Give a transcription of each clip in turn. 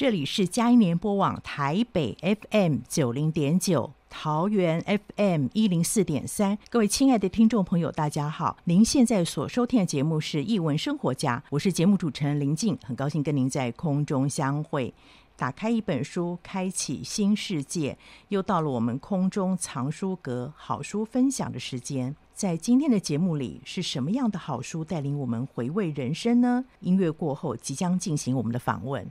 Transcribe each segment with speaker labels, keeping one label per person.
Speaker 1: 这里是佳音联播网台北 FM 九零点九，桃园 FM 一零四点三。各位亲爱的听众朋友，大家好！您现在所收听的节目是《艺文生活家》，我是节目主持人林静，很高兴跟您在空中相会。打开一本书，开启新世界。又到了我们空中藏书阁好书分享的时间。在今天的节目里，是什么样的好书带领我们回味人生呢？音乐过后，即将进行我们的访问。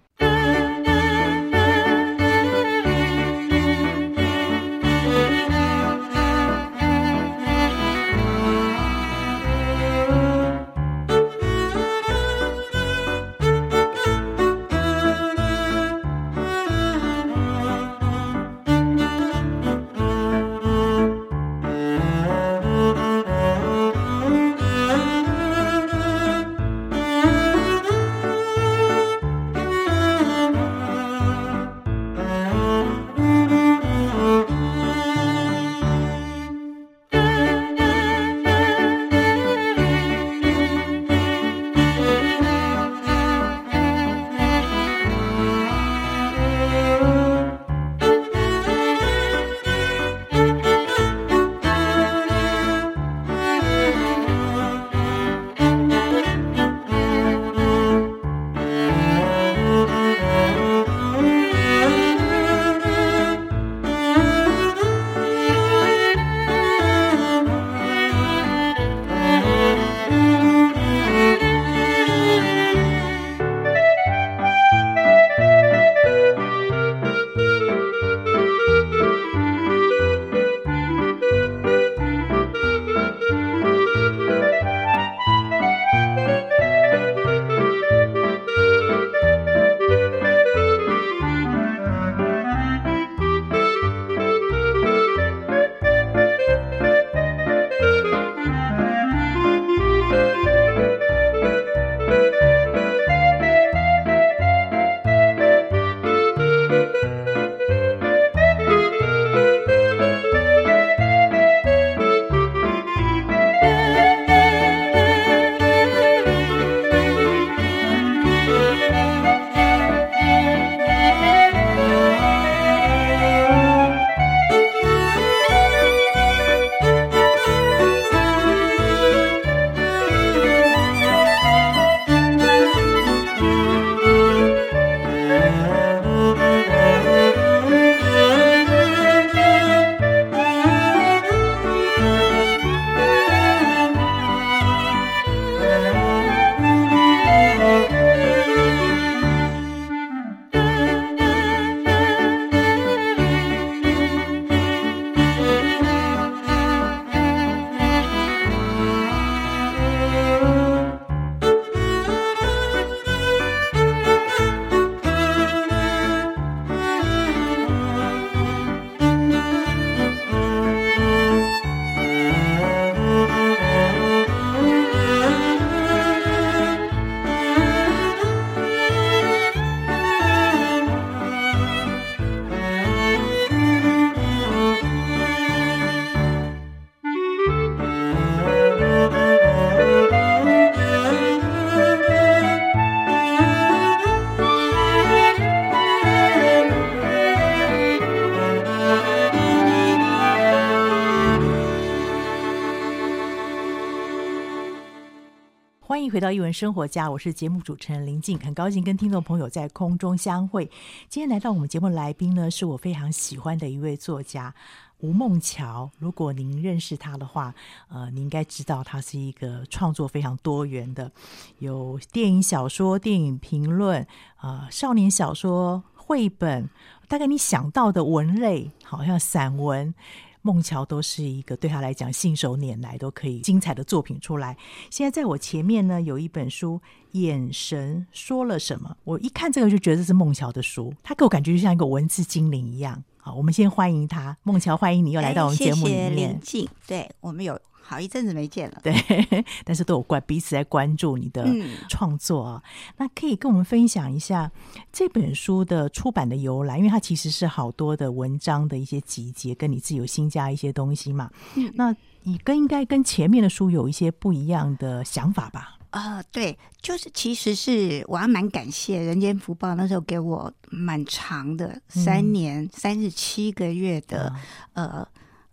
Speaker 1: 生活家，我是节目主持人林静，很高兴跟听众朋友在空中相会。今天来到我们节目来宾呢，是我非常喜欢的一位作家吴梦桥。如果您认识他的话，呃，你应该知道他是一个创作非常多元的，有电影小说、电影评论，呃，少年小说、绘本，大概你想到的文类，好像散文。孟桥都是一个对他来讲信手拈来都可以精彩的作品出来。现在在我前面呢，有一本书《眼神说了什么》，我一看这个就觉得这是孟桥的书，他给我感觉就像一个文字精灵一样。好，我们先欢迎他，孟桥，欢迎你又来到我们节目里面。
Speaker 2: 谢谢对我们有。好一阵子没见了，
Speaker 1: 对，但是都有关彼此在关注你的创作啊。嗯、那可以跟我们分享一下这本书的出版的由来，因为它其实是好多的文章的一些集结，跟你自己有新加一些东西嘛。嗯，那你跟应该跟前面的书有一些不一样的想法吧？
Speaker 2: 呃，对，就是其实是我要蛮感谢《人间福报》那时候给我蛮长的三年三十七个月的、嗯、呃。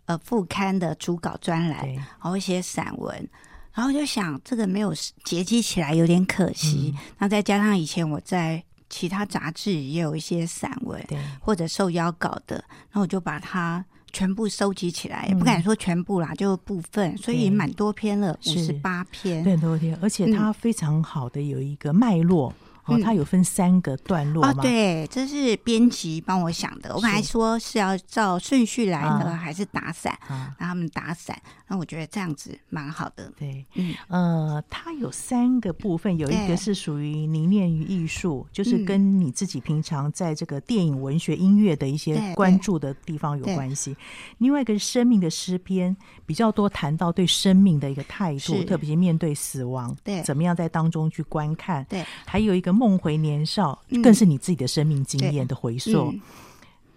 Speaker 2: 呃，副刊的主稿专栏，然后一些散文，然后就想这个没有结集起来有点可惜。嗯、那再加上以前我在其他杂志也有一些散文，对，或者受邀稿的，然后我就把它全部收集起来，不敢说全部啦，就部分，所以也蛮多篇了，五十八篇，
Speaker 1: 很，多篇，而且它非常好的有一个脉络。嗯哦，它有分三个段落吗？
Speaker 2: 哦，对，这是编辑帮我想的。我本来说是要照顺序来呢，啊、还是打散，让、啊、他们打散。那我觉得这样子蛮好的。
Speaker 1: 对，嗯，呃，它有三个部分，有一个是属于凝练于艺术，就是跟你自己平常在这个电影、文学、音乐的一些关注的地方有关系。另外一个是生命的诗篇，比较多谈到对生命的一个态度，特别是面对死亡，对，怎么样在当中去观看。对，还有一个梦回年少，更是你自己的生命经验的回溯。嗯、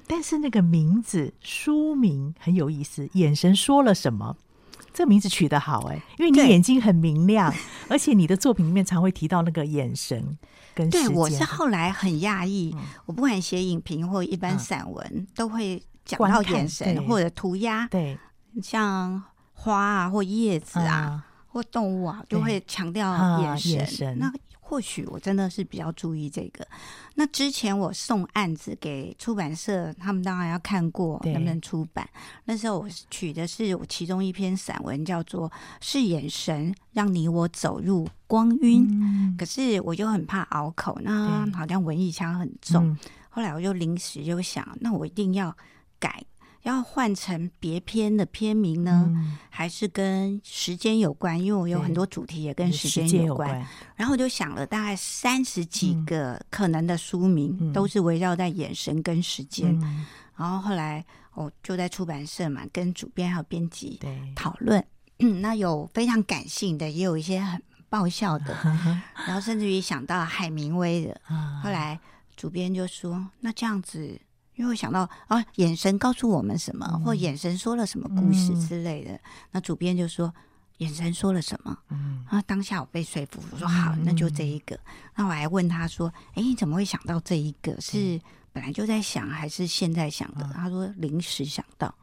Speaker 1: 但是那个名字书名很有意思，眼神说了什么？这个名字取得好哎，因为你眼睛很明亮，而且你的作品里面常会提到那个眼神跟。
Speaker 2: 对，我是后来很讶异，嗯、我不管写影评或一般散文，嗯、都会讲到眼神或者涂鸦。对，像花啊或叶子啊、嗯、或动物啊，就会强调眼神。眼神那或许我真的是比较注意这个。那之前我送案子给出版社，他们当然要看过能不能出版。那时候我取的是我其中一篇散文，叫做《是眼神让你我走入光晕》。嗯、可是我就很怕拗口，那好像文艺腔很重。嗯、后来我就临时就想，那我一定要改。要换成别篇的篇名呢，嗯、还是跟时间有关？因为我有很多主题也跟时间有关。有关然后我就想了大概三十几个可能的书名，嗯、都是围绕在眼神跟时间。嗯、然后后来我就在出版社嘛，跟主编还有编辑讨论。对那有非常感性的，也有一些很爆笑的，然后甚至于想到海明威的。后来主编就说：“那这样子。”因为我想到啊，眼神告诉我们什么，嗯、或眼神说了什么故事之类的。嗯、那主编就说，眼神说了什么？嗯，啊，当下我被说服，我说好，那就这一个。嗯、那我还问他说，哎，你怎么会想到这一个？是本来就在想，还是现在想的？嗯、他说临时想到。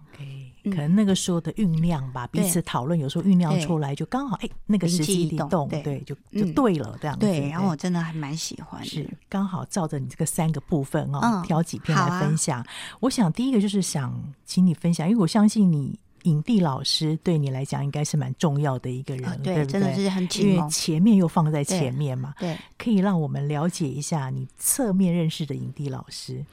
Speaker 1: 可能那个时候的酝酿吧，彼此讨论，有时候酝酿出来就刚好，哎，那个时机一动，对，就就对了，这样子。
Speaker 2: 对，然后我真的还蛮喜欢，
Speaker 1: 是刚好照着你这个三个部分哦，挑几篇来分享。我想第一个就是想请你分享，因为我相信你影帝老师对你来讲应该是蛮重要的一个人，对，
Speaker 2: 真的是很
Speaker 1: 因为前面又放在前面嘛，对，可以让我们了解一下你侧面认识的影帝老师，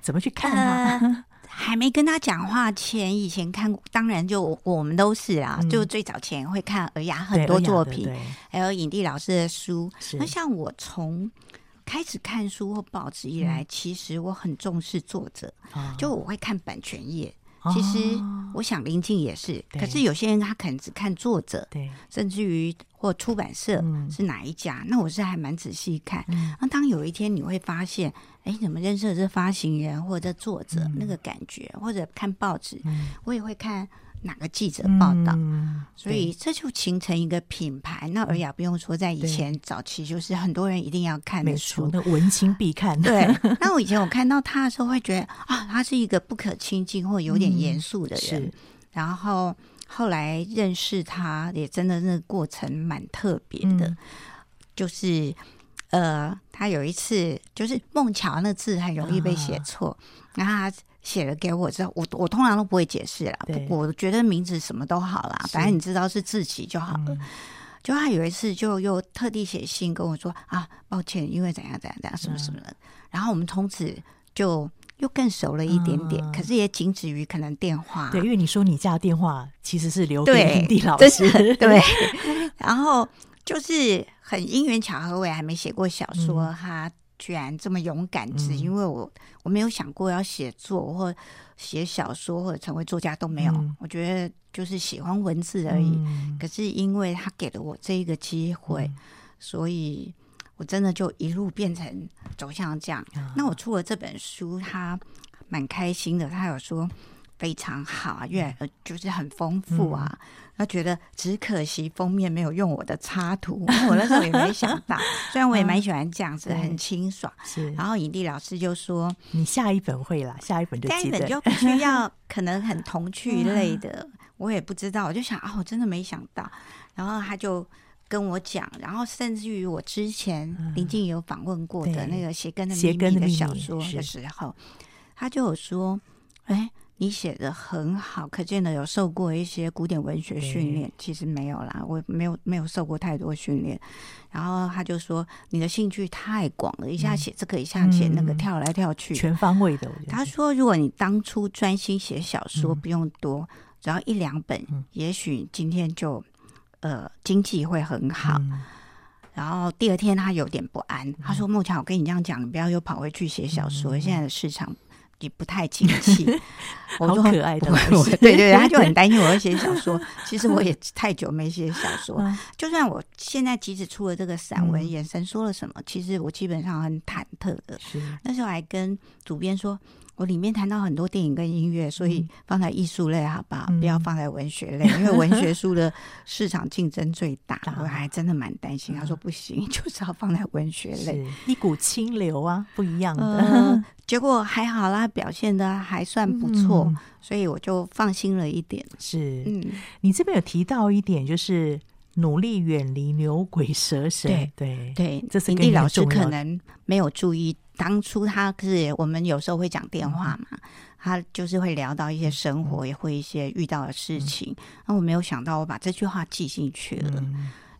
Speaker 1: 怎么去看他。
Speaker 2: 还没跟他讲话前，以前看过，当然就我们都是啊，嗯、就最早前会看尔雅很多作品，还有影帝老师的书。那像我从开始看书或报纸以来，嗯、其实我很重视作者，哦、就我会看版权页。其实我想林静也是，可是有些人他可能只看作者，对，甚至于或出版社是哪一家，那我是还蛮仔细看。那当有一天你会发现，哎，怎么认识的这发行人或者作者那个感觉，或者看报纸，我也会看。哪个记者报道？嗯、所以这就形成一个品牌。那尔雅不用说，在以前早期就是很多人一定要看的书，
Speaker 1: 那文青必看。
Speaker 2: 对。那我以前我看到他的时候，会觉得啊，他是一个不可亲近或有点严肃的人。嗯、然后后来认识他，也真的那个过程蛮特别的。嗯就是呃，他有一次就是孟乔那字很容易被写错，啊、然后他写了给我之后，我我通常都不会解释了，我觉得名字什么都好啦，反正你知道是自己就好了。嗯、就他有一次就又特地写信跟我说啊，抱歉，因为怎样怎样怎样什么什么的，嗯、然后我们从此就。又更熟了一点点，嗯、可是也仅止于可能电话。
Speaker 1: 对，因为你说你家电话其实是留给林地老师。
Speaker 2: 对，对然后就是很因缘巧合，我也还没写过小说，嗯、他居然这么勇敢，只因为我我没有想过要写作或写小说或者成为作家都没有。嗯、我觉得就是喜欢文字而已。嗯、可是因为他给了我这一个机会，嗯、所以。我真的就一路变成走向这样。啊、那我出了这本书，他蛮开心的。他有说非常好啊，越来就是很丰富啊。嗯、他觉得只可惜封面没有用我的插图，嗯、我那时候也没想到。虽然我也蛮喜欢这样子，嗯、很清爽。是。然后影帝老师就说：“
Speaker 1: 你下一本会啦，下一本就记得。”
Speaker 2: 下一本就必须 要可能很童趣 类的，嗯、我也不知道。我就想啊，我真的没想到。然后他就。跟我讲，然后甚至于我之前林静有访问过的那个《鞋跟的秘密》的小说的时候，他就有说：“哎，你写的很好，可见的有受过一些古典文学训练。其实没有啦，我没有没有受过太多训练。”然后他就说：“你的兴趣太广了，一下写这个，一下写那个，跳来跳去，
Speaker 1: 全方位的。”
Speaker 2: 他说：“如果你当初专心写小说，不用多，只要一两本，也许今天就。”呃，经济会很好。嗯、然后第二天他有点不安，嗯、他说：“孟乔，我跟你这样讲，你不要又跑回去写小说。嗯、现在的市场也不太景气。”
Speaker 1: 我说：“好可爱的
Speaker 2: 我，对对对，他就很担心我会写小说。其实我也太久没写小说，嗯、就算我现在即使出了这个散文，嗯、眼神说了什么，其实我基本上很忐忑的。是那时候还跟主编说。”我里面谈到很多电影跟音乐，所以放在艺术类好吧，嗯、不要放在文学类，因为文学书的市场竞争最大。嗯、我还真的蛮担心。嗯、他说不行，就是要放在文学类，
Speaker 1: 一股清流啊，不一样的。
Speaker 2: 呃、结果还好啦，表现的还算不错，嗯、所以我就放心了一点。
Speaker 1: 是，嗯，你这边有提到一点，就是努力远离牛鬼蛇神。对对
Speaker 2: 对，
Speaker 1: 这是
Speaker 2: 影帝老师可能没有注意。当初他是我们有时候会讲电话嘛，他就是会聊到一些生活，也会一些遇到的事情。那我没有想到，我把这句话记进去了。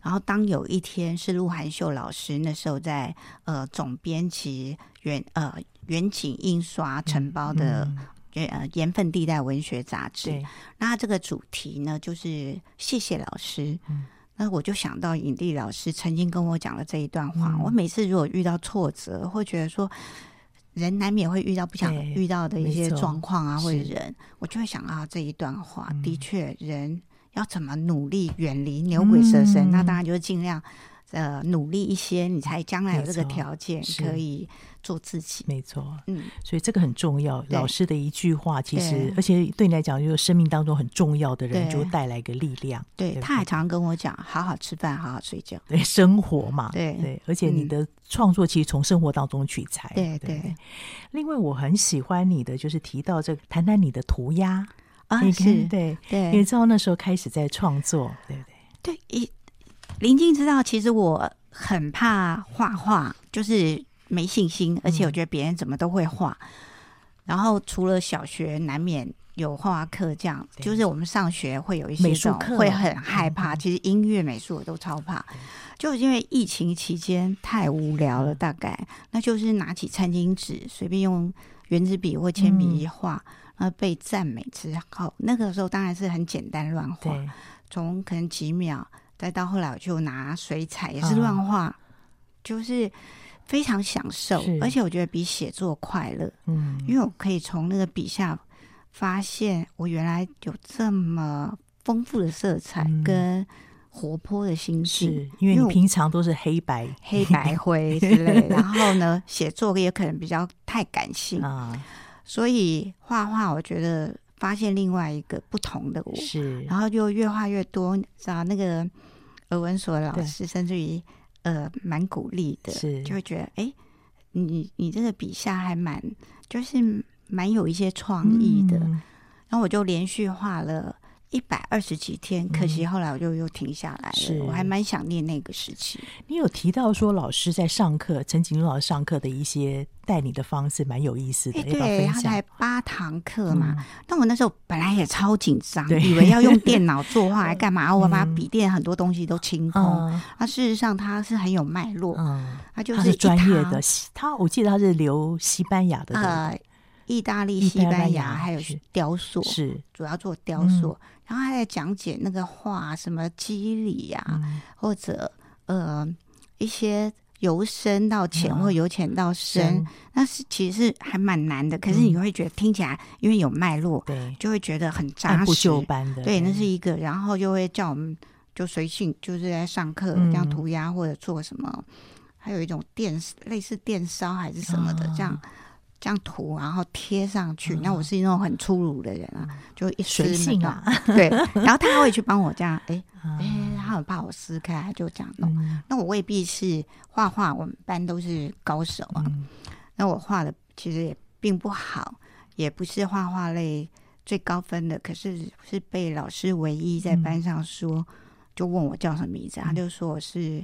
Speaker 2: 然后当有一天是鹿晗秀老师那时候在呃总编辑远呃远景印刷承包的呃盐分地带文学杂志，那他这个主题呢就是谢谢老师。那我就想到影帝老师曾经跟我讲了这一段话。嗯、我每次如果遇到挫折，会觉得说人难免会遇到不想遇到的一些状况啊，或者人，我就会想到这一段话。嗯、的确，人要怎么努力远离牛鬼蛇神？嗯、那当然就是尽量呃努力一些，你才将来有这个条件可以。做自己，
Speaker 1: 没错，嗯，所以这个很重要。老师的一句话，其实而且对你来讲，就是生命当中很重要的人，就带来一个力量。
Speaker 2: 对，他还常常跟我讲，好好吃饭，好好睡觉，
Speaker 1: 对，生活嘛，对对。而且你的创作其实从生活当中取材，
Speaker 2: 对对。
Speaker 1: 另外，我很喜欢你的，就是提到这个，谈谈你的涂鸦
Speaker 2: 啊，是，
Speaker 1: 对对。你知道那时候开始在创作，对不
Speaker 2: 对？对，一林静知道，其实我很怕画画，就是。没信心，而且我觉得别人怎么都会画。嗯、然后除了小学难免有画画课，这样就是我们上学会有一些美术课，会很害怕。嗯、其实音乐、美术我都超怕，嗯、就因为疫情期间太无聊了，大概、嗯、那就是拿起餐巾纸，随便用原子笔或铅笔一画，然后被赞美之后，那个时候当然是很简单乱画，对从可能几秒，再到后来我就拿水彩也是乱画，嗯、就是。非常享受，而且我觉得比写作快乐。嗯，因为我可以从那个笔下发现，我原来有这么丰富的色彩跟活泼的心情。是
Speaker 1: 因为你平常都是黑白、
Speaker 2: 黑白 灰之类，然后呢，写作也可能比较太感性啊，所以画画，我觉得发现另外一个不同的我。是，然后就越画越多，知道那个俄文所的老师，甚至于。呃，蛮鼓励的，是就会觉得，哎、欸，你你这个笔下还蛮，就是蛮有一些创意的。嗯、然后我就连续画了一百二十几天，可惜后来我就又停下来了。是我还蛮想念那个时期。
Speaker 1: 你有提到说老师在上课，陈景老师上课的一些带你的方式蛮有意思的。
Speaker 2: 欸、对，他才八堂课嘛。那、嗯、我那时候本来也超紧张，以为要用电脑作画 来干嘛？嗯、我把笔电很多东西都清空。那、嗯、事实上他是很有脉络，嗯，他就是
Speaker 1: 专业的。他我记得他是留西班牙的。呃
Speaker 2: 意大利、西班牙还有雕塑，是主要做雕塑。嗯、然后还在讲解那个画什么肌理呀、啊，嗯、或者呃一些由深到浅，嗯、或由浅到深，嗯、那是其实是还蛮难的。可是你会觉得听起来，因为有脉络，对、嗯，就会觉得很扎实，按部就班的。对，那是一个。然后就会叫我们就随性，就是在上课这样涂鸦或者做什么，嗯、还有一种电类似电烧还是什么的、嗯、这样。这样涂，然后贴上去。那、嗯、我是那种很粗鲁的人啊，就一随性啊，对。然后他会去帮我这样，哎、欸、哎，他很怕我撕开，就这样弄。嗯、那我未必是画画，我们班都是高手啊。嗯、那我画的其实也并不好，也不是画画类最高分的，可是是被老师唯一在班上说，嗯、就问我叫什么名字，他就说我是。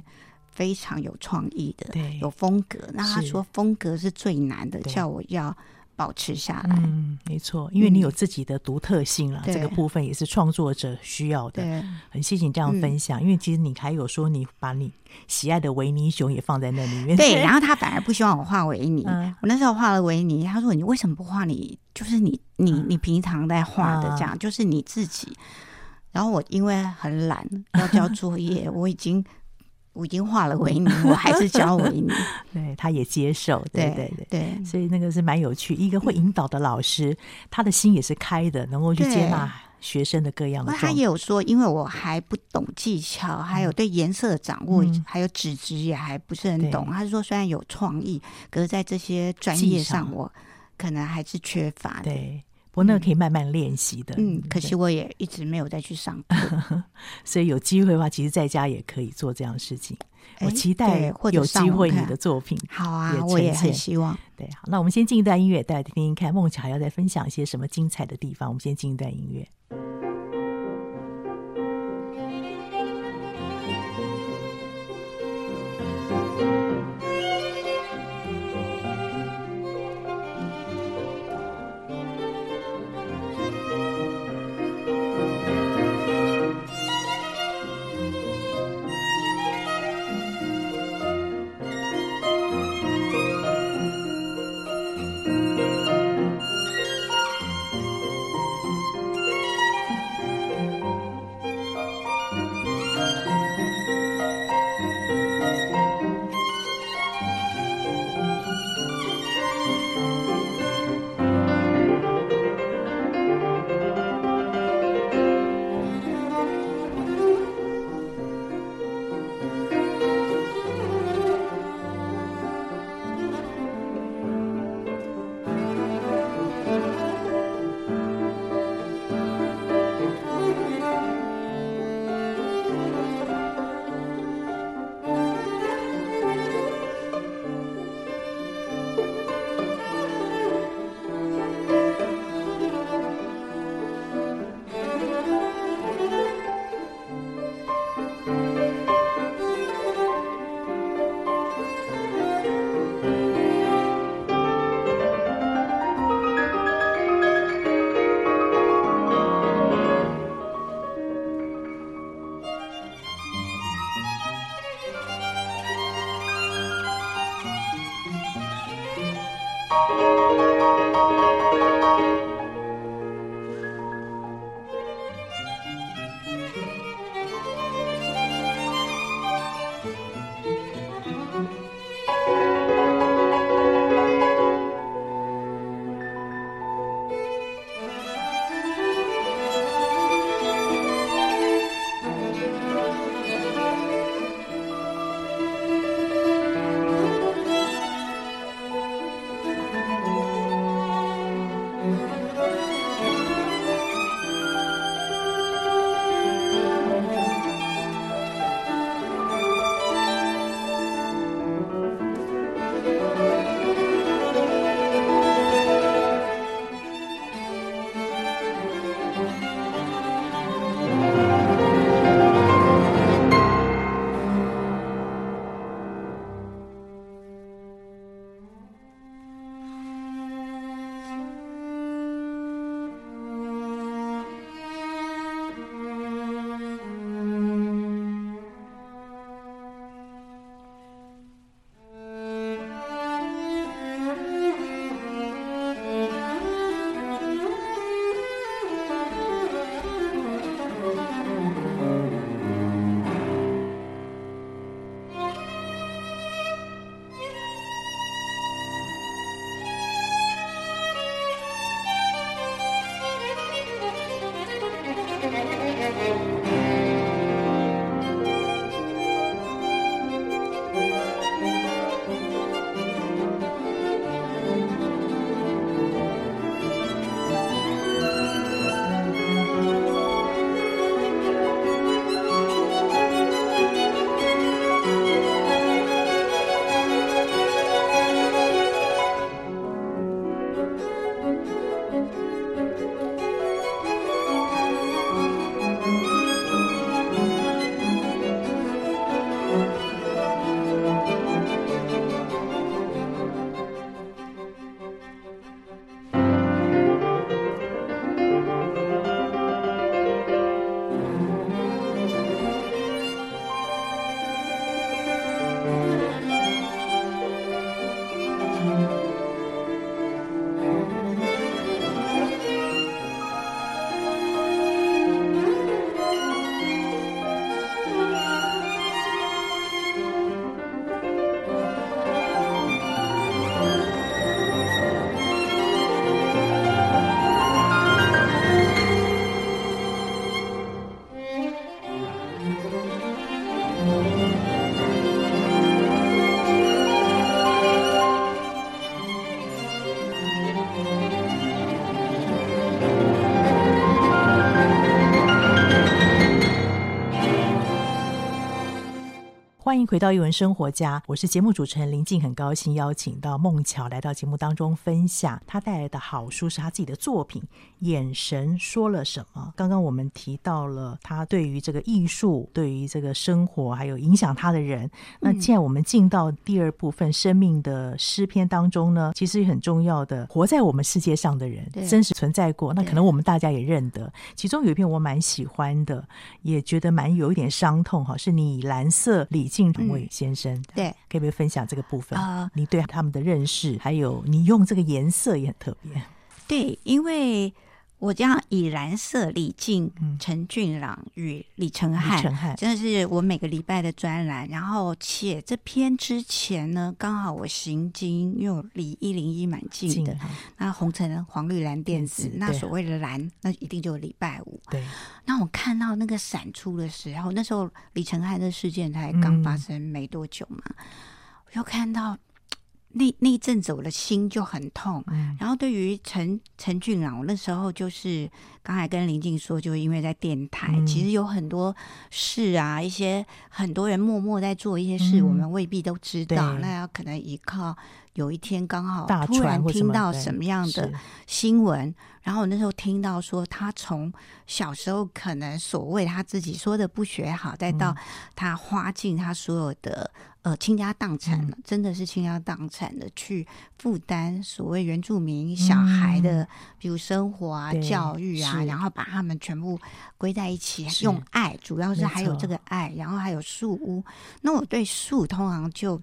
Speaker 2: 非常有创意的，对，有风格。那他说风格是最难的，叫我要保持下来。嗯，
Speaker 1: 没错，因为你有自己的独特性了，这个部分也是创作者需要的。对，很谢谢你这样分享，因为其实你还有说你把你喜爱的维尼熊也放在那里面。
Speaker 2: 对，然后他反而不希望我画维尼。我那时候画了维尼，他说：“你为什么不画你？就是你你你平常在画的这样，就是你自己。”然后我因为很懒，要交作业，我已经。我已经化了维尼，我还是教维尼，
Speaker 1: 对，他也接受，对对对对，所以那个是蛮有趣。一个会引导的老师，他的心也是开的，能够去接纳学生的各样的。
Speaker 2: 他也有说，因为我还不懂技巧，还有对颜色的掌握，还有纸质也还不是很懂。他是说，虽然有创意，可是在这些专业上，我可能还是缺乏。对。
Speaker 1: 不过那个可以慢慢练习的。
Speaker 2: 嗯，可惜我也一直没有再去上课，
Speaker 1: 所以有机会的话，其实在家也可以做这样的事情。我期待有机会你的作品。
Speaker 2: 好啊，我也很希望。
Speaker 1: 对，好，那我们先进一段音乐，大家听听看，梦巧还要再分享一些什么精彩的地方。我们先进一段音乐。欢迎回到一文生活家，我是节目主持人林静，很高兴邀请到孟巧来到节目当中分享他带来的好书，是他自己的作品《眼神说了什么》。刚刚我们提到了他对于这个艺术、对于这个生活，还有影响他的人。那现在我们进到第二部分《生命的诗篇》当中呢，其实很重要的，活在我们世界上的人，真实存在过。那可能我们大家也认得，其中有一篇我蛮喜欢的，也觉得蛮有一点伤痛哈，是你蓝色李静伟先生，嗯、对，可不可以分享这个部分？你对他们的认识，还有你用这个颜色也很特别。
Speaker 2: 对，因为。我这样以蓝色李静、陈俊朗与李承翰，真的是我每个礼拜的专栏。然后写这篇之前呢，刚好我行经，因为我离一零一蛮近的。那红橙黄绿蓝靛紫，那所谓的蓝，那一定就是礼拜五。对。那我看到那个闪出的时候，那时候李承翰的事件才刚发生没多久嘛，嗯、我就看到。那那一阵子，我的心就很痛。嗯、然后对于陈陈俊朗，我那时候就是刚才跟林静说，就因为在电台，嗯、其实有很多事啊，一些很多人默默在做一些事，嗯、我们未必都知道。那要可能依靠有一天刚好突然听到什么样的新闻，然后我那时候听到说，他从小时候可能所谓他自己说的不学好，再到他花尽他所有的。呃，倾家荡产了，嗯、真的是倾家荡产的去负担所谓原住民小孩的，嗯、比如生活啊、教育啊，然后把他们全部归在一起，用爱，主要是还有这个爱，然后还有树屋。那我对树通常就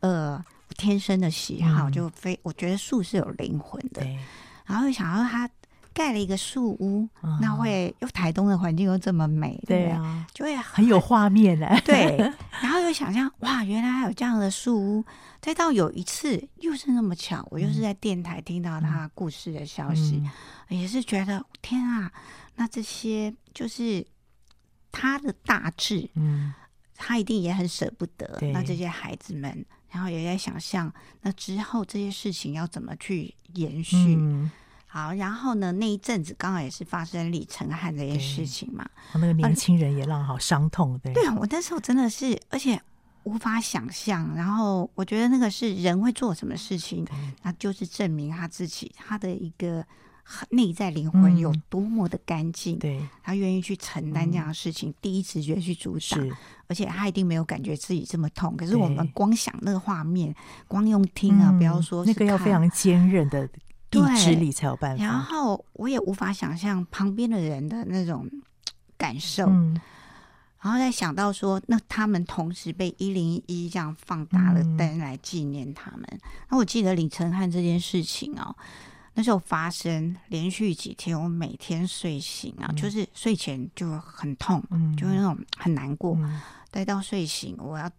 Speaker 2: 呃天生的喜好，就非、嗯、我觉得树是有灵魂的，然后想要它。盖了一个树屋，嗯、那会又台东的环境又这么美，对啊，就会很，
Speaker 1: 很有画面的。
Speaker 2: 对，然后又想象哇，原来还有这样的树屋。再到有一次又是那么巧，我又是在电台听到他故事的消息，嗯、也是觉得天啊，那这些就是他的大志，嗯，他一定也很舍不得。那这些孩子们，然后也在想象，那之后这些事情要怎么去延续。嗯好，然后呢？那一阵子刚好也是发生李承汉这件事情嘛。
Speaker 1: 那个年轻人也让好伤痛，对。
Speaker 2: 对啊，我那时候真的是，而且无法想象。然后我觉得那个是人会做什么事情，那就是证明他自己他的一个内在灵魂有多么的干净。对，他愿意去承担这样的事情，第一直觉去阻挡，而且他一定没有感觉自己这么痛。可是我们光想那个画面，光用听啊，不要说
Speaker 1: 那个要非常坚韧的。意志力才有办法。
Speaker 2: 然后我也无法想象旁边的人的那种感受，嗯、然后再想到说，那他们同时被一零一这样放大了灯来纪念他们。嗯、那我记得李承翰这件事情哦，那时候发生连续几天，我每天睡醒啊，嗯、就是睡前就很痛，嗯、就是那种很难过，待、嗯、到睡醒我要。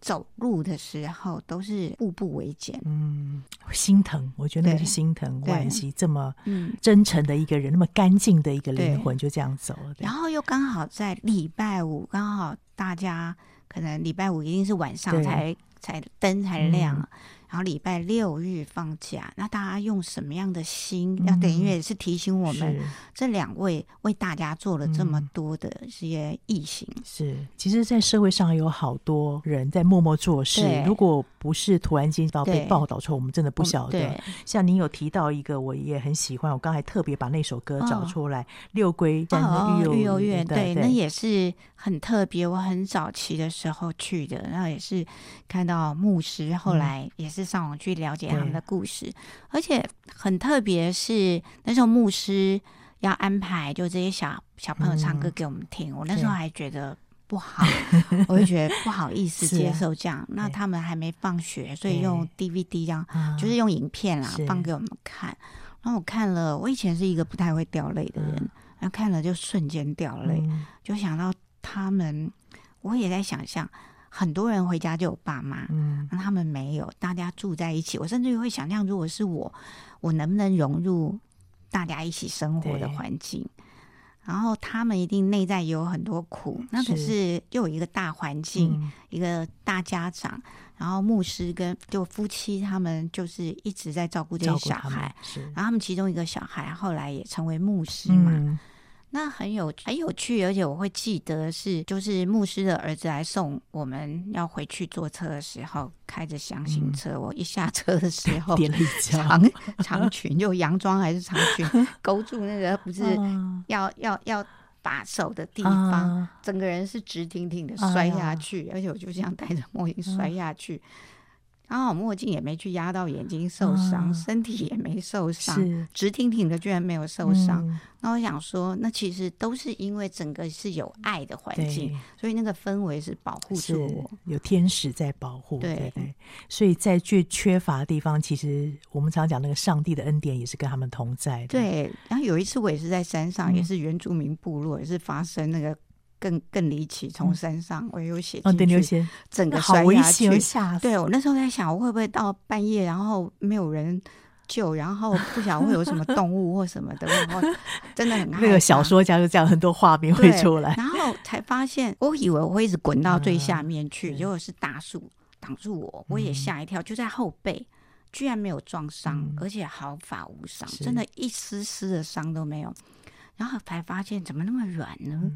Speaker 2: 走路的时候都是步步维艰，
Speaker 1: 嗯，心疼。我觉得那是心疼，惋惜这么真诚的一个人，那么干净的一个灵魂就这样走了。
Speaker 2: 然后又刚好在礼拜五，刚好大家可能礼拜五一定是晚上才才灯才亮。嗯然后礼拜六日放假，那大家用什么样的心？要等于也是提醒我们，这两位为大家做了这么多的这些异行。
Speaker 1: 是，其实，在社会上有好多人在默默做事。如果不是突然间到被报道出来，我们真的不晓得。像您有提到一个，我也很喜欢，我刚才特别把那首歌找出来，《六龟山的育幼院》。
Speaker 2: 对，那也是很特别。我很早期的时候去的，然后也是看到牧师，后来也是。是上网去了解他们的故事，而且很特别是那时候牧师要安排，就这些小小朋友唱歌给我们听。嗯、我那时候还觉得不好，我就觉得不好意思接受这样。啊、那他们还没放学，所以用 DVD 这样，就是用影片啦放给我们看。然后我看了，我以前是一个不太会掉泪的人，嗯、然后看了就瞬间掉泪，嗯、就想到他们，我也在想象。很多人回家就有爸妈，嗯，那他们没有，大家住在一起。我甚至会想象，如果是我，我能不能融入大家一起生活的环境？然后他们一定内在也有很多苦，那可是又有一个大环境，嗯、一个大家长，然后牧师跟就夫妻他们就是一直在照顾这些小孩，是，然后他们其中一个小孩后来也成为牧师嘛。嗯那很有很有趣，而且我会记得是，就是牧师的儿子来送我们要回去坐车的时候，开着厢型车，嗯、我一下车的时候，长长裙就洋装还是长 裙，勾住那个不是要要要把手的地方，啊、整个人是直挺挺的摔下去，啊、而且我就这样戴着墨镜摔下去。啊刚好墨镜也没去压到眼睛受伤，嗯、身体也没受伤，直挺挺的，居然没有受伤。嗯、那我想说，那其实都是因为整个是有爱的环境，所以那个氛围是保护住我，
Speaker 1: 有天使在保护。对，对
Speaker 2: 对，
Speaker 1: 所以在最缺乏的地方，其实我们常讲那个上帝的恩典也是跟他们同在的。
Speaker 2: 对，然后有一次我也是在山上，嗯、也是原住民部落，也是发生那个。更更离奇，从山上我有写进去，整个摔下去。对，我那时候在想，我会不会到半夜，然后没有人救，然后不晓得会有什么动物或什么的，然后真的很害怕。
Speaker 1: 那个小说家就这样，很多画面会出来，
Speaker 2: 然后才发现，我以为我会一直滚到最下面去，结果是大树挡住我，我也吓一跳，就在后背，居然没有撞伤，而且毫发无伤，真的一丝丝的伤都没有。然后才发现，怎么那么软呢？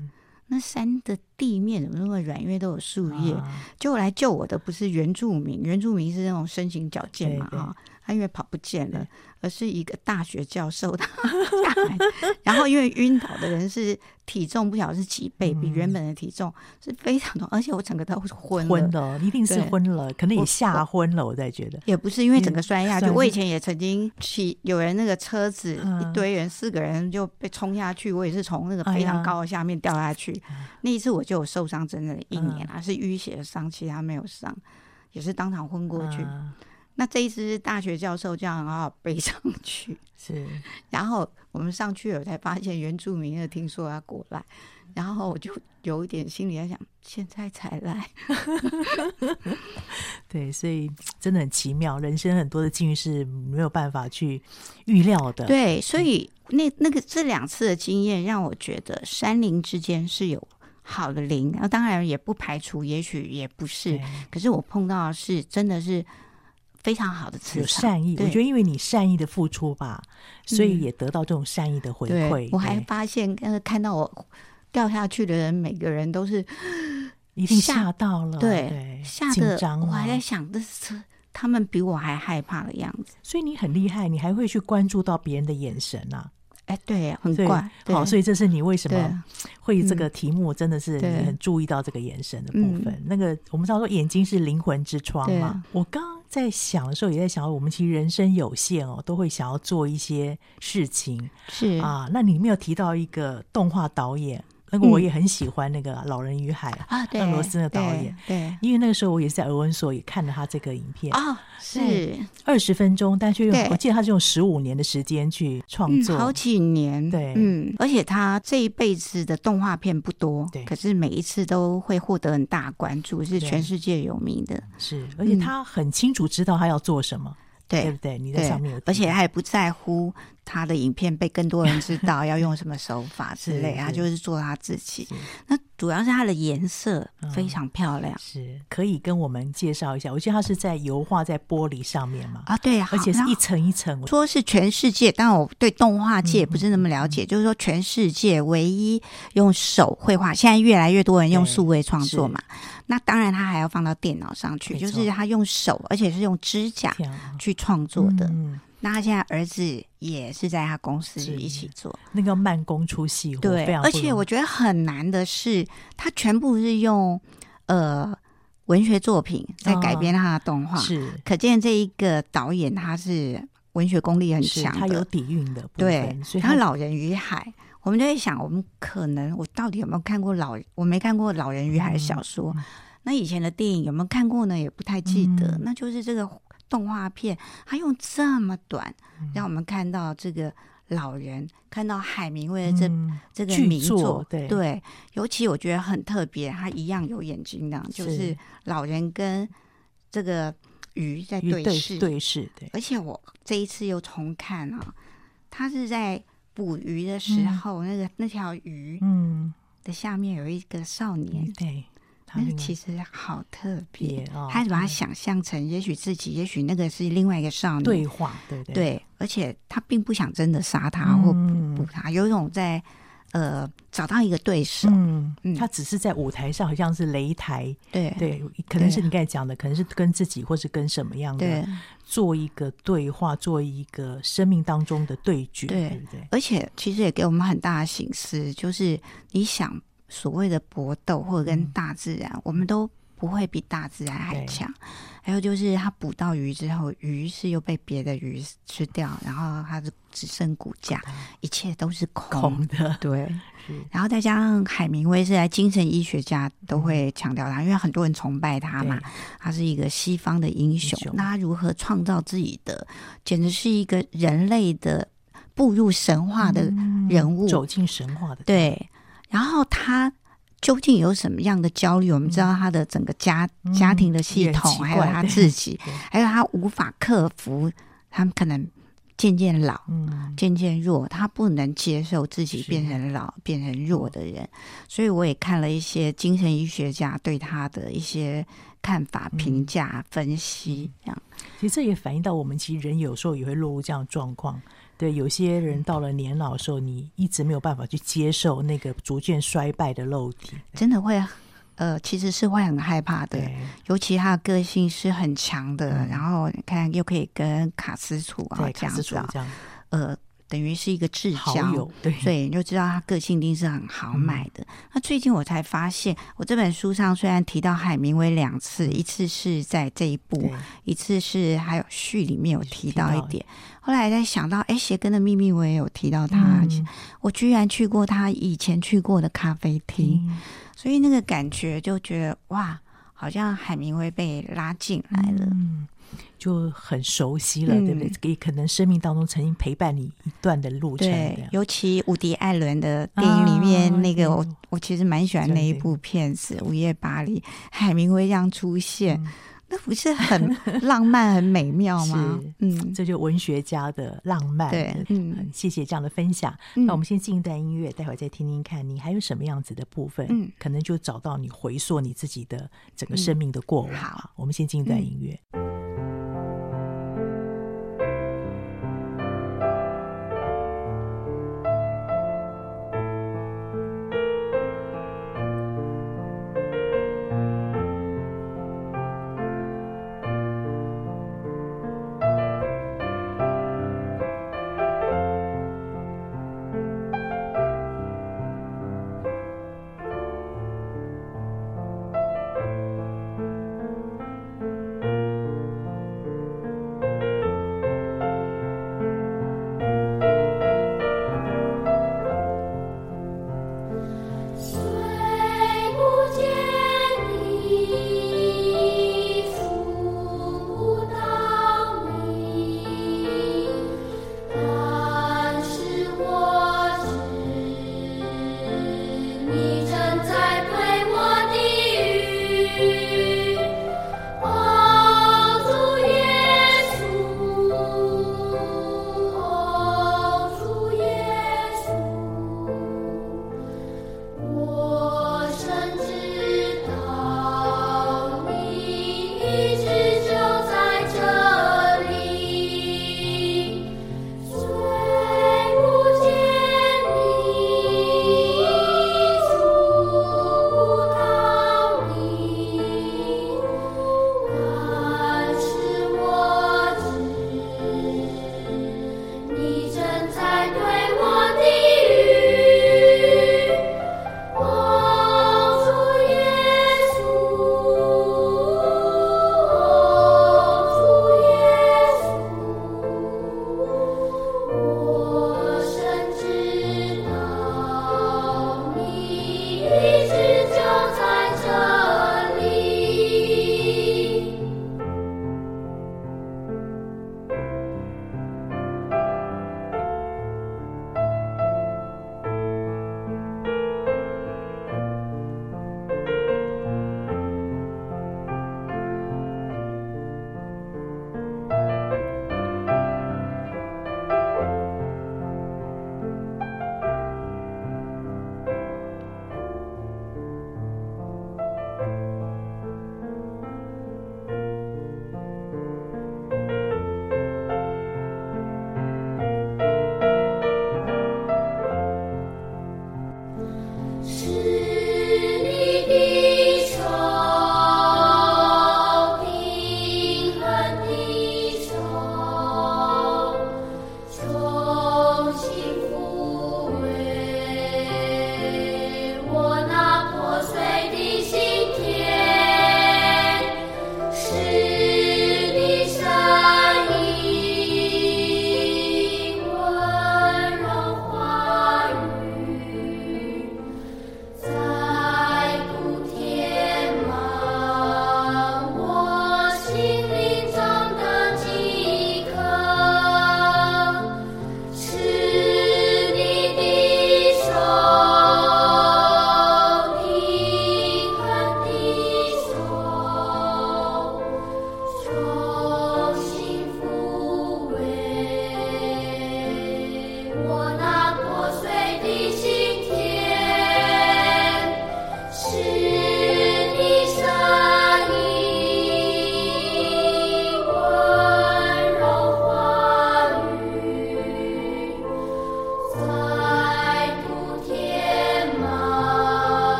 Speaker 2: 那山的地面怎么那么软？因为都有树叶。就来救我的不是原住民，原住民是那种身形矫健嘛，哈。他因为跑不见了，而是一个大学教授他 下来，然后因为晕倒的人是体重不晓得是几倍，比原本的体重是非常多，而且我整个都昏
Speaker 1: 昏的，一定是昏了，可能也吓昏了。我在觉得
Speaker 2: 也不是因为整个摔下去，我以前也曾经骑有人那个车子一堆人四个人就被冲下去，我也是从那个非常高的下面掉下去。那一次我就有受伤，整整一年啊，是淤血的伤，其他没有伤，也是当场昏过去。那这一次大学教授这样很好背上去，
Speaker 1: 是，
Speaker 2: 然后我们上去了才发现原住民的听说要过来，然后我就有一点心里在想，现在才来，
Speaker 1: 对，所以真的很奇妙，人生很多的境遇是没有办法去预料的，
Speaker 2: 对，所以那那个这两次的经验让我觉得山林之间是有好的灵，那当然也不排除，也许也不是，可是我碰到的是真的是。非常好的磁场，
Speaker 1: 有善意。我觉得，因为你善意的付出吧，所以也得到这种善意的回馈。
Speaker 2: 我还发现，呃，看到我掉下去的人，每个人都是
Speaker 1: 一定吓到了，
Speaker 2: 对，吓得我还在想，这是他们比我还害怕的样子。
Speaker 1: 所以你很厉害，你还会去关注到别人的眼神啊。
Speaker 2: 哎，对，很怪。
Speaker 1: 好，所以这是你为什么会这个题目，真的是你很注意到这个眼神的部分。那个我们常说眼睛是灵魂之窗嘛。我刚在想的时候，也在想，我们其实人生有限哦，都会想要做一些事情。
Speaker 2: 是
Speaker 1: 啊，那你没有提到一个动画导演？那个我也很喜欢那个《老人与海》啊，俄罗斯的导演。对，因为那个时候我也是在俄文所也看了他这个影片
Speaker 2: 啊，是
Speaker 1: 二十分钟，但却用我记得他是用十五年的时间去创作，
Speaker 2: 好几年。
Speaker 1: 对，
Speaker 2: 嗯，而且他这一辈子的动画片不多，对，可是每一次都会获得很大关注，是全世界有名的。
Speaker 1: 是，而且他很清楚知道他要做什么，对不对？你在上面，
Speaker 2: 而且他也不在乎。他的影片被更多人知道，要用什么手法 之类，他就是做他自己。那主要是它的颜色非常漂亮，
Speaker 1: 是可以跟我们介绍一下。我记得它是在油画在玻璃上面嘛？
Speaker 2: 啊，对，
Speaker 1: 而且是一层一层。
Speaker 2: 说是全世界，但我对动画界不是那么了解。就是说，全世界唯一用手绘画，现在越来越多人用数位创作嘛。那当然，他还要放到电脑上去，就是他用手，而且是用指甲去创作的。那他现在儿子也是在他公司里一起做，
Speaker 1: 那个慢工出细活，
Speaker 2: 对，而且我觉得很难的是，他全部是用呃文学作品在改编他的动画，是可见这一个导演他是文学功力很强，
Speaker 1: 他有底蕴的，
Speaker 2: 对。所以他《老人与海》，我们就在想，我们可能我到底有没有看过老？我没看过《老人与海》的小说，那以前的电影有没有看过呢？也不太记得，那就是这个。动画片，它用这么短，让我们看到这个老人，嗯、看到海明威的这、嗯、这个名作，对，对，尤其我觉得很特别，他一样有眼睛的，是就是老人跟这个鱼在对视，
Speaker 1: 对视，对。
Speaker 2: 而且我这一次又重看啊，他是在捕鱼的时候，嗯、那个那条鱼，嗯，的下面有一个少年，
Speaker 1: 嗯、对。
Speaker 2: 那其实好特别，他把他想象成，也许自己，也许那个是另外一个少年。
Speaker 1: 对话，对对？
Speaker 2: 对，而且他并不想真的杀他或捕他，有一种在呃，找到一个对手，
Speaker 1: 嗯，他只是在舞台上好像是擂台，
Speaker 2: 对。
Speaker 1: 对，可能是你刚才讲的，可能是跟自己或是跟什么样的，
Speaker 2: 对，
Speaker 1: 做一个对话，做一个生命当中的对决，
Speaker 2: 对，
Speaker 1: 对不对？
Speaker 2: 而且其实也给我们很大的醒思，就是你想所谓的搏斗或者跟大自然，我们都。不会比大自然还强。还有就是，他捕到鱼之后，鱼是又被别的鱼吃掉，然后它是只剩骨架，一切都是空，
Speaker 1: 空的。
Speaker 2: 对，然后再加上海明威是来精神医学家都会强调他，嗯，因为很多人崇拜他嘛，他是一个西方的英雄。英雄那他如何创造自己的，简直是一个人类的步入神话的人物，
Speaker 1: 嗯，走进神话的。
Speaker 2: 对，然后他。究竟有什么样的焦虑？我们知道他的整个家、嗯、家庭的系统，还有他自己，还有他无法克服，他们可能渐渐老，嗯，渐渐弱，他不能接受自己变成老、变成弱的人。所以我也看了一些精神医学家对他的一些看法、评价、分析，这样。
Speaker 1: 其实这也反映到我们其实人有时候也会落入这样的状况。对，有些人到了年老的时候，你一直没有办法去接受那个逐渐衰败的肉体，
Speaker 2: 真的会，呃，其实是会很害怕的。尤其他的个性是很强的，嗯、然后你看又可以跟卡斯楚啊这样子，这样呃。等于是一个至交，对，所以你就知道他个性一定是很豪迈的。嗯、那最近我才发现，我这本书上虽然提到海明威两次，一次是在这一部，一次是还有序里面有提到一点。后来在想到，哎，鞋跟的秘密我也有提到他，嗯、我居然去过他以前去过的咖啡厅，嗯、所以那个感觉就觉得哇，好像海明威被拉进来了。嗯
Speaker 1: 就很熟悉了，嗯、对不对？也可能生命当中曾经陪伴你一段的路程。
Speaker 2: 对，尤其伍迪·艾伦的电影里面、啊、那个我，我我其实蛮喜欢那一部片子《午夜巴黎》，海明威这样出现，嗯、那不是很浪漫、很美妙吗？
Speaker 1: 是嗯，这就文学家的浪漫。
Speaker 2: 对，嗯，
Speaker 1: 谢谢这样的分享。嗯、那我们先进一段音乐，待会儿再听听看你还有什么样子的部分，嗯，可能就找到你回溯你自己的整个生命的过往。嗯、好，我们先进一段音乐。嗯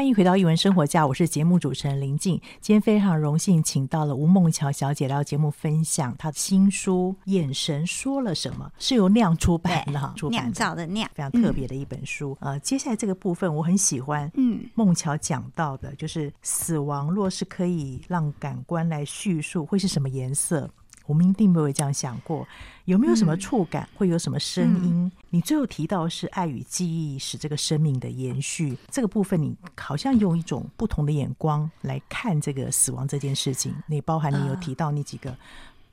Speaker 1: 欢迎回到一文生活家，我是节目主持人林静。今天非常荣幸请到了吴梦乔小姐来到节目分享她的新书《眼神说了什么》，是由酿出版的哈，
Speaker 2: 酿造的酿，
Speaker 1: 非常特别的一本书。嗯、呃，接下来这个部分我很喜欢，嗯，梦乔讲到的就是死亡若是可以让感官来叙述，会是什么颜色？我们一定没有这样想过，有没有什么触感，嗯、会有什么声音？嗯、你最后提到是爱与记忆使这个生命的延续，这个部分你好像用一种不同的眼光来看这个死亡这件事情。你包含你有提到你几个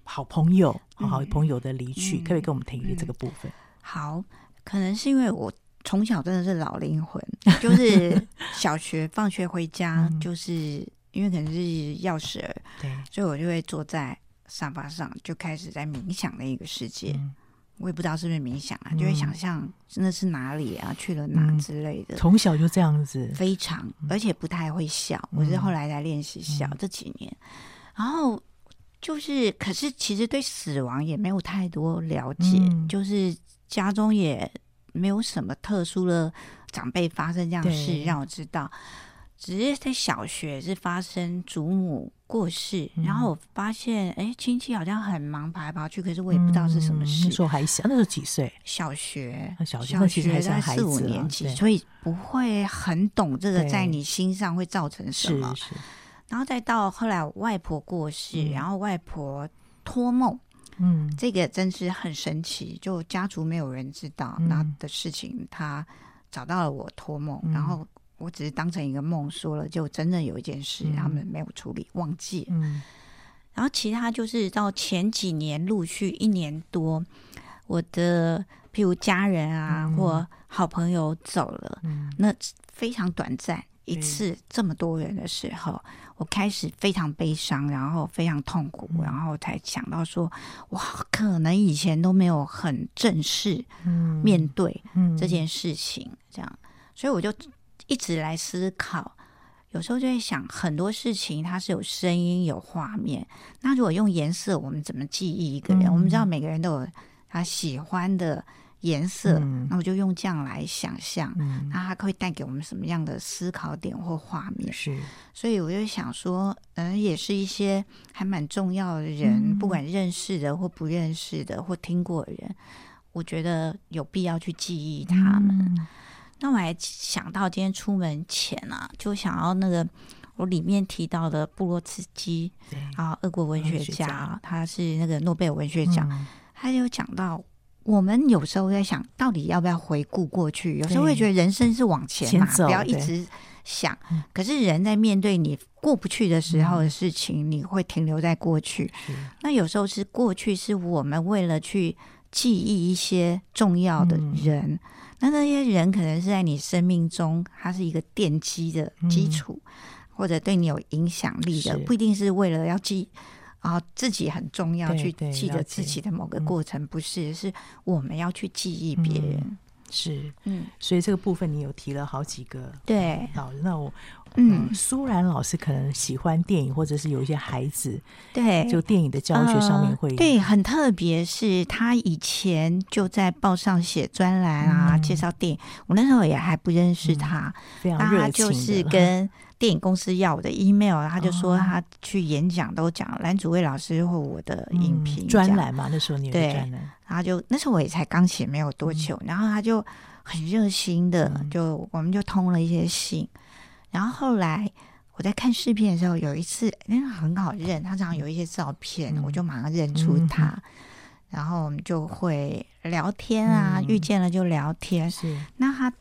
Speaker 1: 好朋友、嗯、好朋友的离去，嗯、可不可以跟我们谈一谈这个部分？
Speaker 2: 好，可能是因为我从小真的是老灵魂，就是小学放学回家，就是因为可能是钥匙儿，对，所以我就会坐在。沙发上就开始在冥想的一个世界，嗯、我也不知道是不是冥想啊，嗯、就会想象真的是哪里啊，去了哪之类的。
Speaker 1: 从小就这样子，
Speaker 2: 非常，而且不太会笑。嗯、我是后来才练习笑，嗯、这几年。然后就是，可是其实对死亡也没有太多了解，嗯、就是家中也没有什么特殊的长辈发生这样的事让我知道。只是在小学是发生祖母过世，嗯、然后我发现哎，亲戚好像很忙跑来跑去，可是我也不知道是什么事。
Speaker 1: 那时候还小，那时候几岁？
Speaker 2: 小学，
Speaker 1: 小学，小学才四五年级，
Speaker 2: 所以不会很懂这个在你心上会造成什么。
Speaker 1: 是是。
Speaker 2: 然后再到后来，外婆过世，嗯、然后外婆托梦，嗯，这个真是很神奇，就家族没有人知道那的事情，他找到了我托梦，嗯、然后。我只是当成一个梦说了，就真的有一件事，他们没有处理，忘记。嗯，然后其他就是到前几年陆续一年多，我的譬如家人啊，嗯、或好朋友走了，嗯、那非常短暂一次这么多人的时候，嗯、我开始非常悲伤，然后非常痛苦，嗯、然后才想到说，哇，可能以前都没有很正式面对这件事情，这样，所以我就。一直来思考，有时候就会想很多事情，它是有声音、有画面。那如果用颜色，我们怎么记忆一个人？嗯、我们知道每个人都有他喜欢的颜色，嗯、那我就用这样来想象，嗯、那它会带给我们什么样的思考点或画面？是，所以我就想说，嗯，也是一些还蛮重要的人，嗯、不管认识的或不认识的或听过的人，我觉得有必要去记忆他们。嗯那我还想到今天出门前啊，就想要那个我里面提到的布洛茨基啊，俄国文学家，他是那个诺贝尔文学奖，嗯、他就讲到，我们有时候在想到底要不要回顾过去，有时候会觉得人生是往前嘛，不要一直想。可是人在面对你过不去的时候的事情，嗯、你会停留在过去。那有时候是过去，是我们为了去记忆一些重要的人。嗯那那些人可能是在你生命中，他是一个奠基的基础，嗯、或者对你有影响力的，不一定是为了要记啊自己很重要去记得自己的某个过程，不是，是我们要去记忆别人。嗯是，嗯，所以这个部分你有提了好几个对好。那我，嗯，苏然老师可能喜欢电影，或者是有一些孩子，对，就电影的教学上面会、呃、对很特别，是他以前就在报上写专栏啊，嗯、介绍电影。我那时候也还不认识他，嗯、非常热情，他就是跟。电影公司要我的 email，他就说他去演讲都讲蓝祖蔚老师或我的影评专栏嘛。那时候你有专栏，然后就那时候我也才刚写没有多久，嗯、然后他就很热心的，就、嗯、我们就通了一些信。然后后来我在看视频的时候，有一次因为很好认，他常常有一些照片，嗯、我就马上认出他，嗯、然后我们就会聊天啊，嗯、遇见了就聊天。是那他。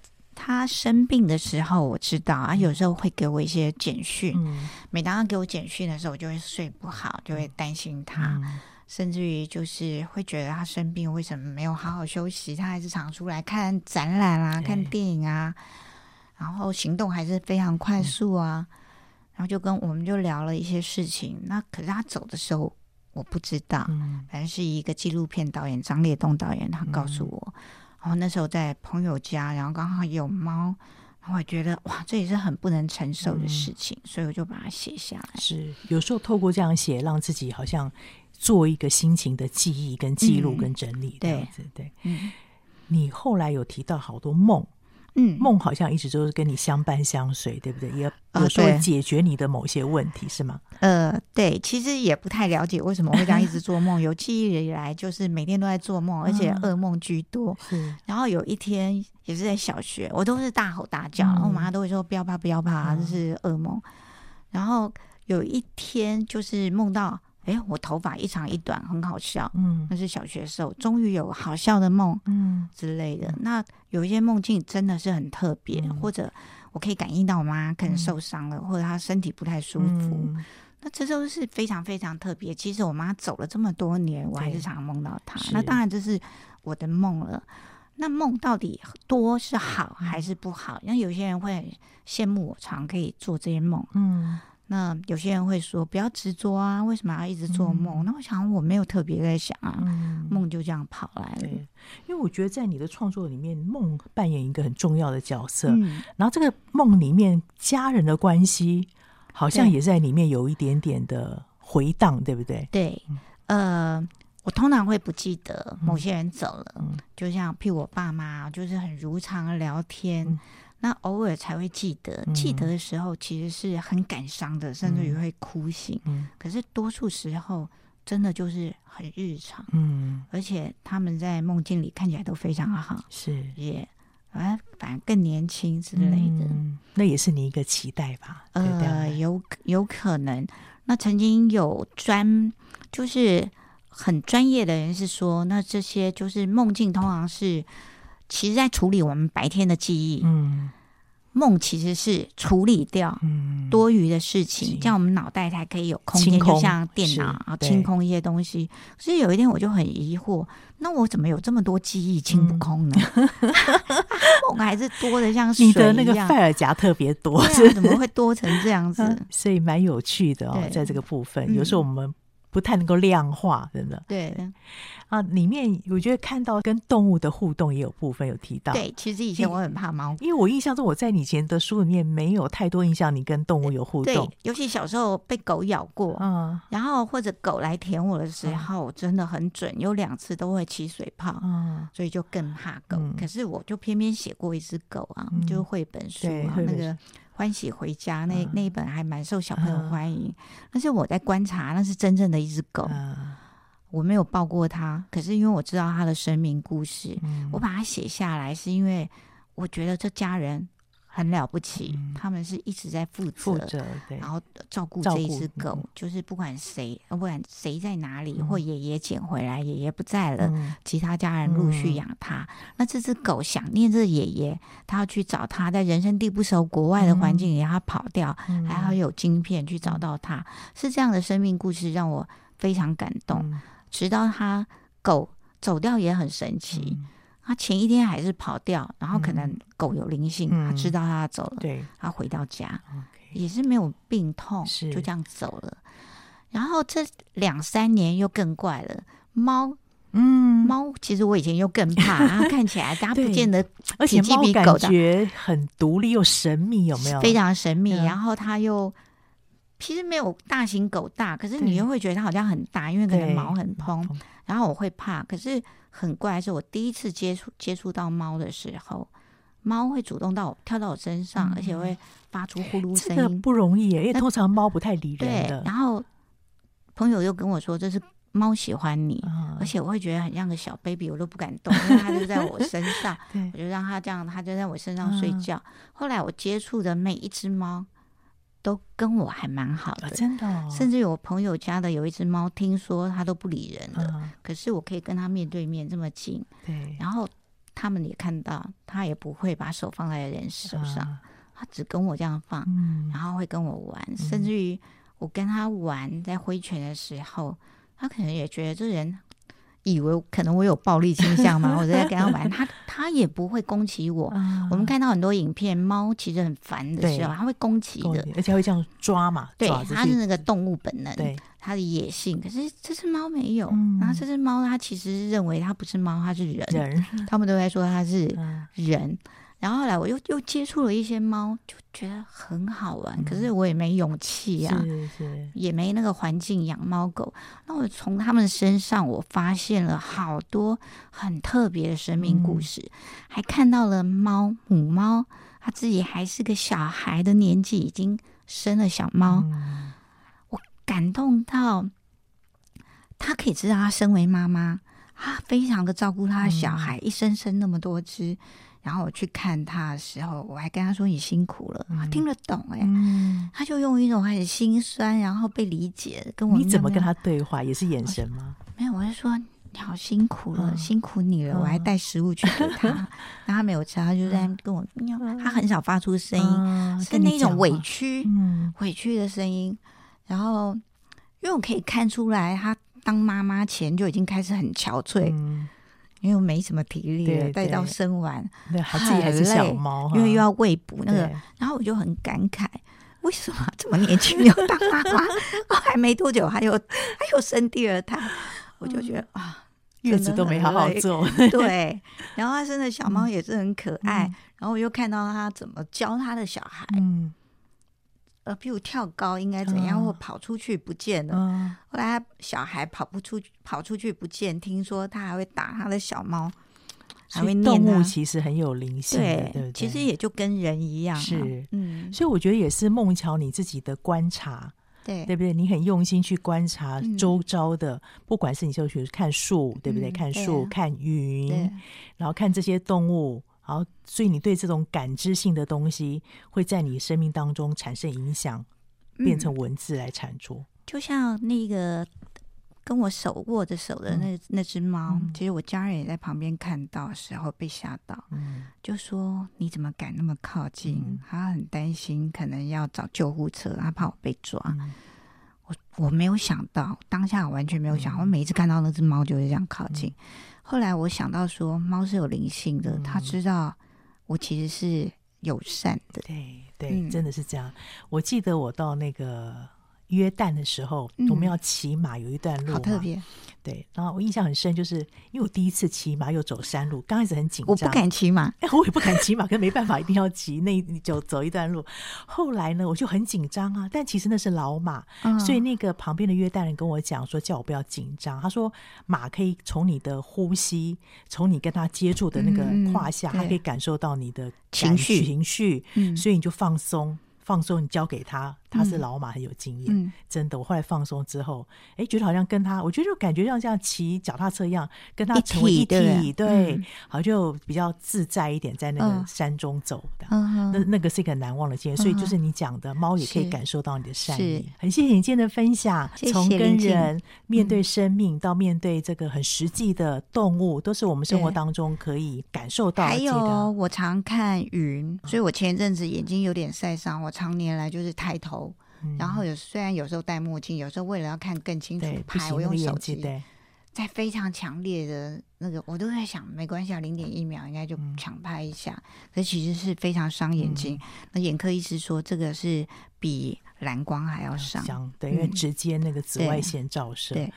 Speaker 2: 他生病的时候，我知道啊，有时候会给我一些简讯。嗯、每当他给我简讯的时候，我就会睡不好，就会担心他，嗯、甚至于就是会觉得他生病为什么没有好好休息？他还是常出来看展览啊，看电影啊，然后行动还是非常快速啊。嗯、然后就跟我们就聊了一些事情。那可是他走的时候，我不知道，嗯、反正是一个纪录片导演张烈东导演，他告诉我。嗯然后那时候在朋友家，然后刚好有猫，然后我觉得哇，这也是很不能承受的事情，嗯、所以我就把它写下来。是有时候透过这样写，让自己好像做一个心情的记忆、跟记录、跟整理这样子。对，对嗯、你后来有提到好多梦，
Speaker 1: 嗯，梦好像一直都是跟你相伴相随，对不对？也有时候解决你的某些问题，是吗？
Speaker 2: 呃，对，其实也不太了解为什么会这样一直做梦。有记忆以来，就是每天都在做梦，而且噩梦居多。是。然后有一天也是在小学，我都是大吼大叫，然后我妈都会说不要怕，不要怕，这是噩梦。然后有一天就是梦到。哎，我头发一长一短，很好笑。嗯，那是小学时候，终于有好笑的梦，嗯之类的。嗯、那有一些梦境真的是很特别，嗯、或者我可以感应到我妈可能受伤了，嗯、或者她身体不太舒服。嗯、那这都是非常非常特别。其实我妈走了这么多年，我还是常常梦到她。那当然这是我的梦了。那梦到底多是好还是不好？那、嗯、有些人会羡慕我常可以做这些梦。嗯。那有些人会说不要执着啊，为什么要一直做梦？嗯、那我想我没有特别在想啊，嗯、梦就这样跑来了。
Speaker 1: 对，因为我觉得在你的创作里面，梦扮演一个很重要的角色。嗯、然后这个梦里面家人的关系，好像也在里面有一点点的回荡，对，对不对？
Speaker 2: 对，呃，我通常会不记得某些人走了，嗯、就像譬如我爸妈，就是很如常的聊天。嗯那偶尔才会记得，记得的时候其实是很感伤的，嗯、甚至于会哭醒。嗯、可是多数时候真的就是很日常。嗯，而且他们在梦境里看起来都非常好，是也啊，反正更年轻之类的、嗯。
Speaker 1: 那也是你一个期待吧？
Speaker 2: 呃，有有可能。那曾经有专就是很专业的人是说，那这些就是梦境，通常是。其实，在处理我们白天的记忆，嗯，梦其实是处理掉多余的事情，这样我们脑袋才可以有空间，就像电脑啊，清空一些东西。所以有一天我就很疑惑，那我怎么有这么多记忆清不空呢？梦还是多的像水一样，你的那个
Speaker 1: 费尔夹特别多，
Speaker 2: 怎么会多成这样子？
Speaker 1: 所以蛮有趣的哦，在这个部分，有时候我们。不太能够量化，真的。
Speaker 2: 对
Speaker 1: 啊，里面我觉得看到跟动物的互动也有部分有提到。
Speaker 2: 对，其实以前我很怕猫，
Speaker 1: 因为我印象中我在以前的书里面没有太多印象，你跟动物有互动。
Speaker 2: 对，尤其小时候被狗咬过，嗯，然后或者狗来舔我的时候，真的很准，有两次都会起水泡，嗯，所以就更怕狗。可是我就偏偏写过一只狗啊，就是绘本书啊，那个。欢喜回家那那一本还蛮受小朋友欢迎，但是我在观察，那是真正的一只狗，我没有抱过它，可是因为我知道它的生命故事，我把它写下来，是因为我觉得这家人。很了不起，嗯、他们是一直在负责，负责对，然后照顾这一只狗，嗯、就是不管谁，不管谁在哪里，嗯、或爷爷捡回来，爷爷不在了，嗯、其他家人陆续养它。嗯、那这只狗想念这爷爷，他要去找他，在人生地不熟、国外的环境里，他跑掉，嗯、还好有晶片去找到他，是这样的生命故事让我非常感动。嗯、直到他狗走掉也很神奇。嗯他前一天还是跑掉，然后可能狗有灵性，嗯、他知道他走了，对，他回到家也是没有病痛，是就这样走了。然后这两三年又更怪了，猫，嗯，猫其实我以前又更怕，它看起来大家不见得，
Speaker 1: 而且猫感觉很独立又神秘，有没有？
Speaker 2: 非常神秘。嗯、然后它又其实没有大型狗大，可是你又会觉得它好像很大，因为可能毛很蓬。对然后我会怕，可是。很怪，是我第一次接触接触到猫的时候，猫会主动到我跳到我身上，嗯、而且会发出呼噜声音，
Speaker 1: 不容易耶，因为通常猫不太理人的。
Speaker 2: 对，然后朋友又跟我说，这是猫喜欢你，嗯、而且我会觉得很像个小 baby，我都不敢动，因为它就在我身上，我就让它这样，它就在我身上睡觉。嗯、后来我接触的每一只猫。都跟我还蛮好的，
Speaker 1: 真的。
Speaker 2: 甚至有我朋友家的有一只猫，听说它都不理人了，可是我可以跟它面对面这么近。对，然后他们也看到，它也不会把手放在人手上，它只跟我这样放，然后会跟我玩，甚至于我跟它玩在挥拳的时候，它可能也觉得这人。以为可能我有暴力倾向吗？我在跟他玩，他他也不会攻击我。我们看到很多影片，猫其实很烦的时候，它会攻击的，
Speaker 1: 而且会这样抓嘛。
Speaker 2: 对，它是那个动物本能，它的野性。可是这只猫没有，然后这只猫它其实认为它不是猫，它是人。人，他们都在说它是人。然后后来我又又接触了一些猫，就觉得很好玩，嗯、可是我也没勇气呀、啊，也没那个环境养猫狗。那我从他们身上，我发现了好多很特别的生命故事，嗯、还看到了猫母猫，它自己还是个小孩的年纪，已经生了小猫，嗯、我感动到，他可以知道他身为妈妈，他非常的照顾他的小孩，嗯、一生生那么多只。然后我去看他的时候，我还跟他说：“你辛苦了。嗯”他听得懂哎、欸，嗯、他就用一种很心酸，然后被理解跟我。
Speaker 1: 你怎么跟他对话？也是眼神吗？
Speaker 2: 没有，我就说你好辛苦了，嗯、辛苦你了。嗯、我还带食物去给他，然后他没有吃，他就在跟我，嗯、他很少发出声音，嗯、是那种委屈、嗯、委屈的声音。然后，因为我可以看出来，他当妈妈前就已经开始很憔悴。嗯因为我没什么体力了，带到生完，
Speaker 1: 对，还自己还是小猫，
Speaker 2: 因为又要喂哺那个，然后我就很感慨，为什么这么年轻就当妈妈？还没多久，还有还有生第二胎，我就觉得啊，
Speaker 1: 月子都没好好做。
Speaker 2: 对，然后他生的小猫也是很可爱，然后我又看到他怎么教他的小孩，嗯。呃，比如跳高应该怎样，或跑出去不见了。嗯、后来他小孩跑不出去，跑出去不见，听说他还会打他的小猫，还会。
Speaker 1: 动物其实很有灵性，对，对对，
Speaker 2: 其实也就跟人一样，啊。
Speaker 1: 是，嗯，所以我觉得也是孟乔你自己的观察，
Speaker 2: 对，
Speaker 1: 对不对？你很用心去观察周遭的，嗯、不管是你就去看树，对不对？嗯、看树，啊、看云，对然后看这些动物。好，所以你对这种感知性的东西会在你生命当中产生影响，变成文字来产出。嗯、
Speaker 2: 就像那个跟我手握着手的那、嗯、那只猫，嗯、其实我家人也在旁边看到的时候被吓到，嗯、就说你怎么敢那么靠近？嗯、他很担心，可能要找救护车，他怕我被抓。嗯、我我没有想到，当下我完全没有想，嗯、我每一次看到那只猫就会这样靠近。嗯后来我想到说，猫是有灵性的，它、嗯、知道我其实是友善的。
Speaker 1: 对对，嗯、真的是这样。我记得我到那个约旦的时候，嗯、我们要骑马，有一段路，好
Speaker 2: 特别。
Speaker 1: 对，然后我印象很深，就是因为我第一次骑马，又走山路，刚开始很紧张，我
Speaker 2: 不敢骑马，
Speaker 1: 哎，我也不敢骑马，可是没办法，一定要骑，那就走一段路。后来呢，我就很紧张啊，但其实那是老马，嗯、所以那个旁边的约旦人跟我讲说，叫我不要紧张。他说，马可以从你的呼吸，从你跟他接触的那个胯下，他、嗯、可以感受到你的情绪，情绪，嗯、所以你就放松。放松，你交给他，他是老马，很有经验，嗯、真的。我后来放松之后，哎，觉得好像跟他，我觉得就感觉像这样骑脚踏车一样，跟他成为一体，一体对，嗯、好像就比较自在一点，在那个山中走的，嗯、那那个是一个难忘的经验。嗯、所以就是你讲的，猫也可以感受到你的善意。很谢谢你今天的分享，从跟人面对生命到面对这个很实际的动物，嗯、都是我们生活当中可以感受到的。
Speaker 2: 还有，我常看云，所以我前一阵子眼睛有点晒伤，我。常年来就是抬头，嗯、然后有虽然有时候戴墨镜，有时候为了要看更清楚拍，我用手机，在非常强烈的那个，我都在想，没关系啊，零点一秒应该就强拍一下，嗯、可其实是非常伤眼睛。嗯、那眼科医师说，这个是比。蓝光还要上，
Speaker 1: 对，因为直接那个紫外线照射，对，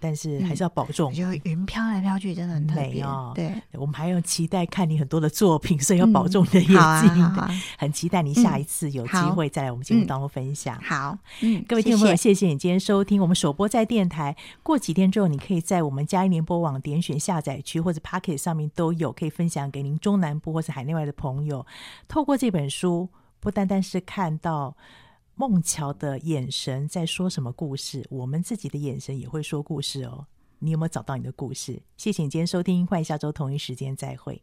Speaker 1: 但是还是要保重。
Speaker 2: 就云飘来飘去，真的很美哦。对，
Speaker 1: 我们还要期待看你很多的作品，所以要保重你的眼睛。很期待你下一次有机会再来我们节目当中分享。
Speaker 2: 好，
Speaker 1: 嗯，各位听众朋友，谢谢你今天收听我们首播在电台。过几天之后，你可以在我们嘉音联播网点选下载区或者 Pocket 上面都有可以分享给您中南部或者海内外的朋友。透过这本书，不单单是看到。孟乔的眼神在说什么故事？我们自己的眼神也会说故事哦。你有没有找到你的故事？谢谢你今天收听，欢迎下周同一时间再会。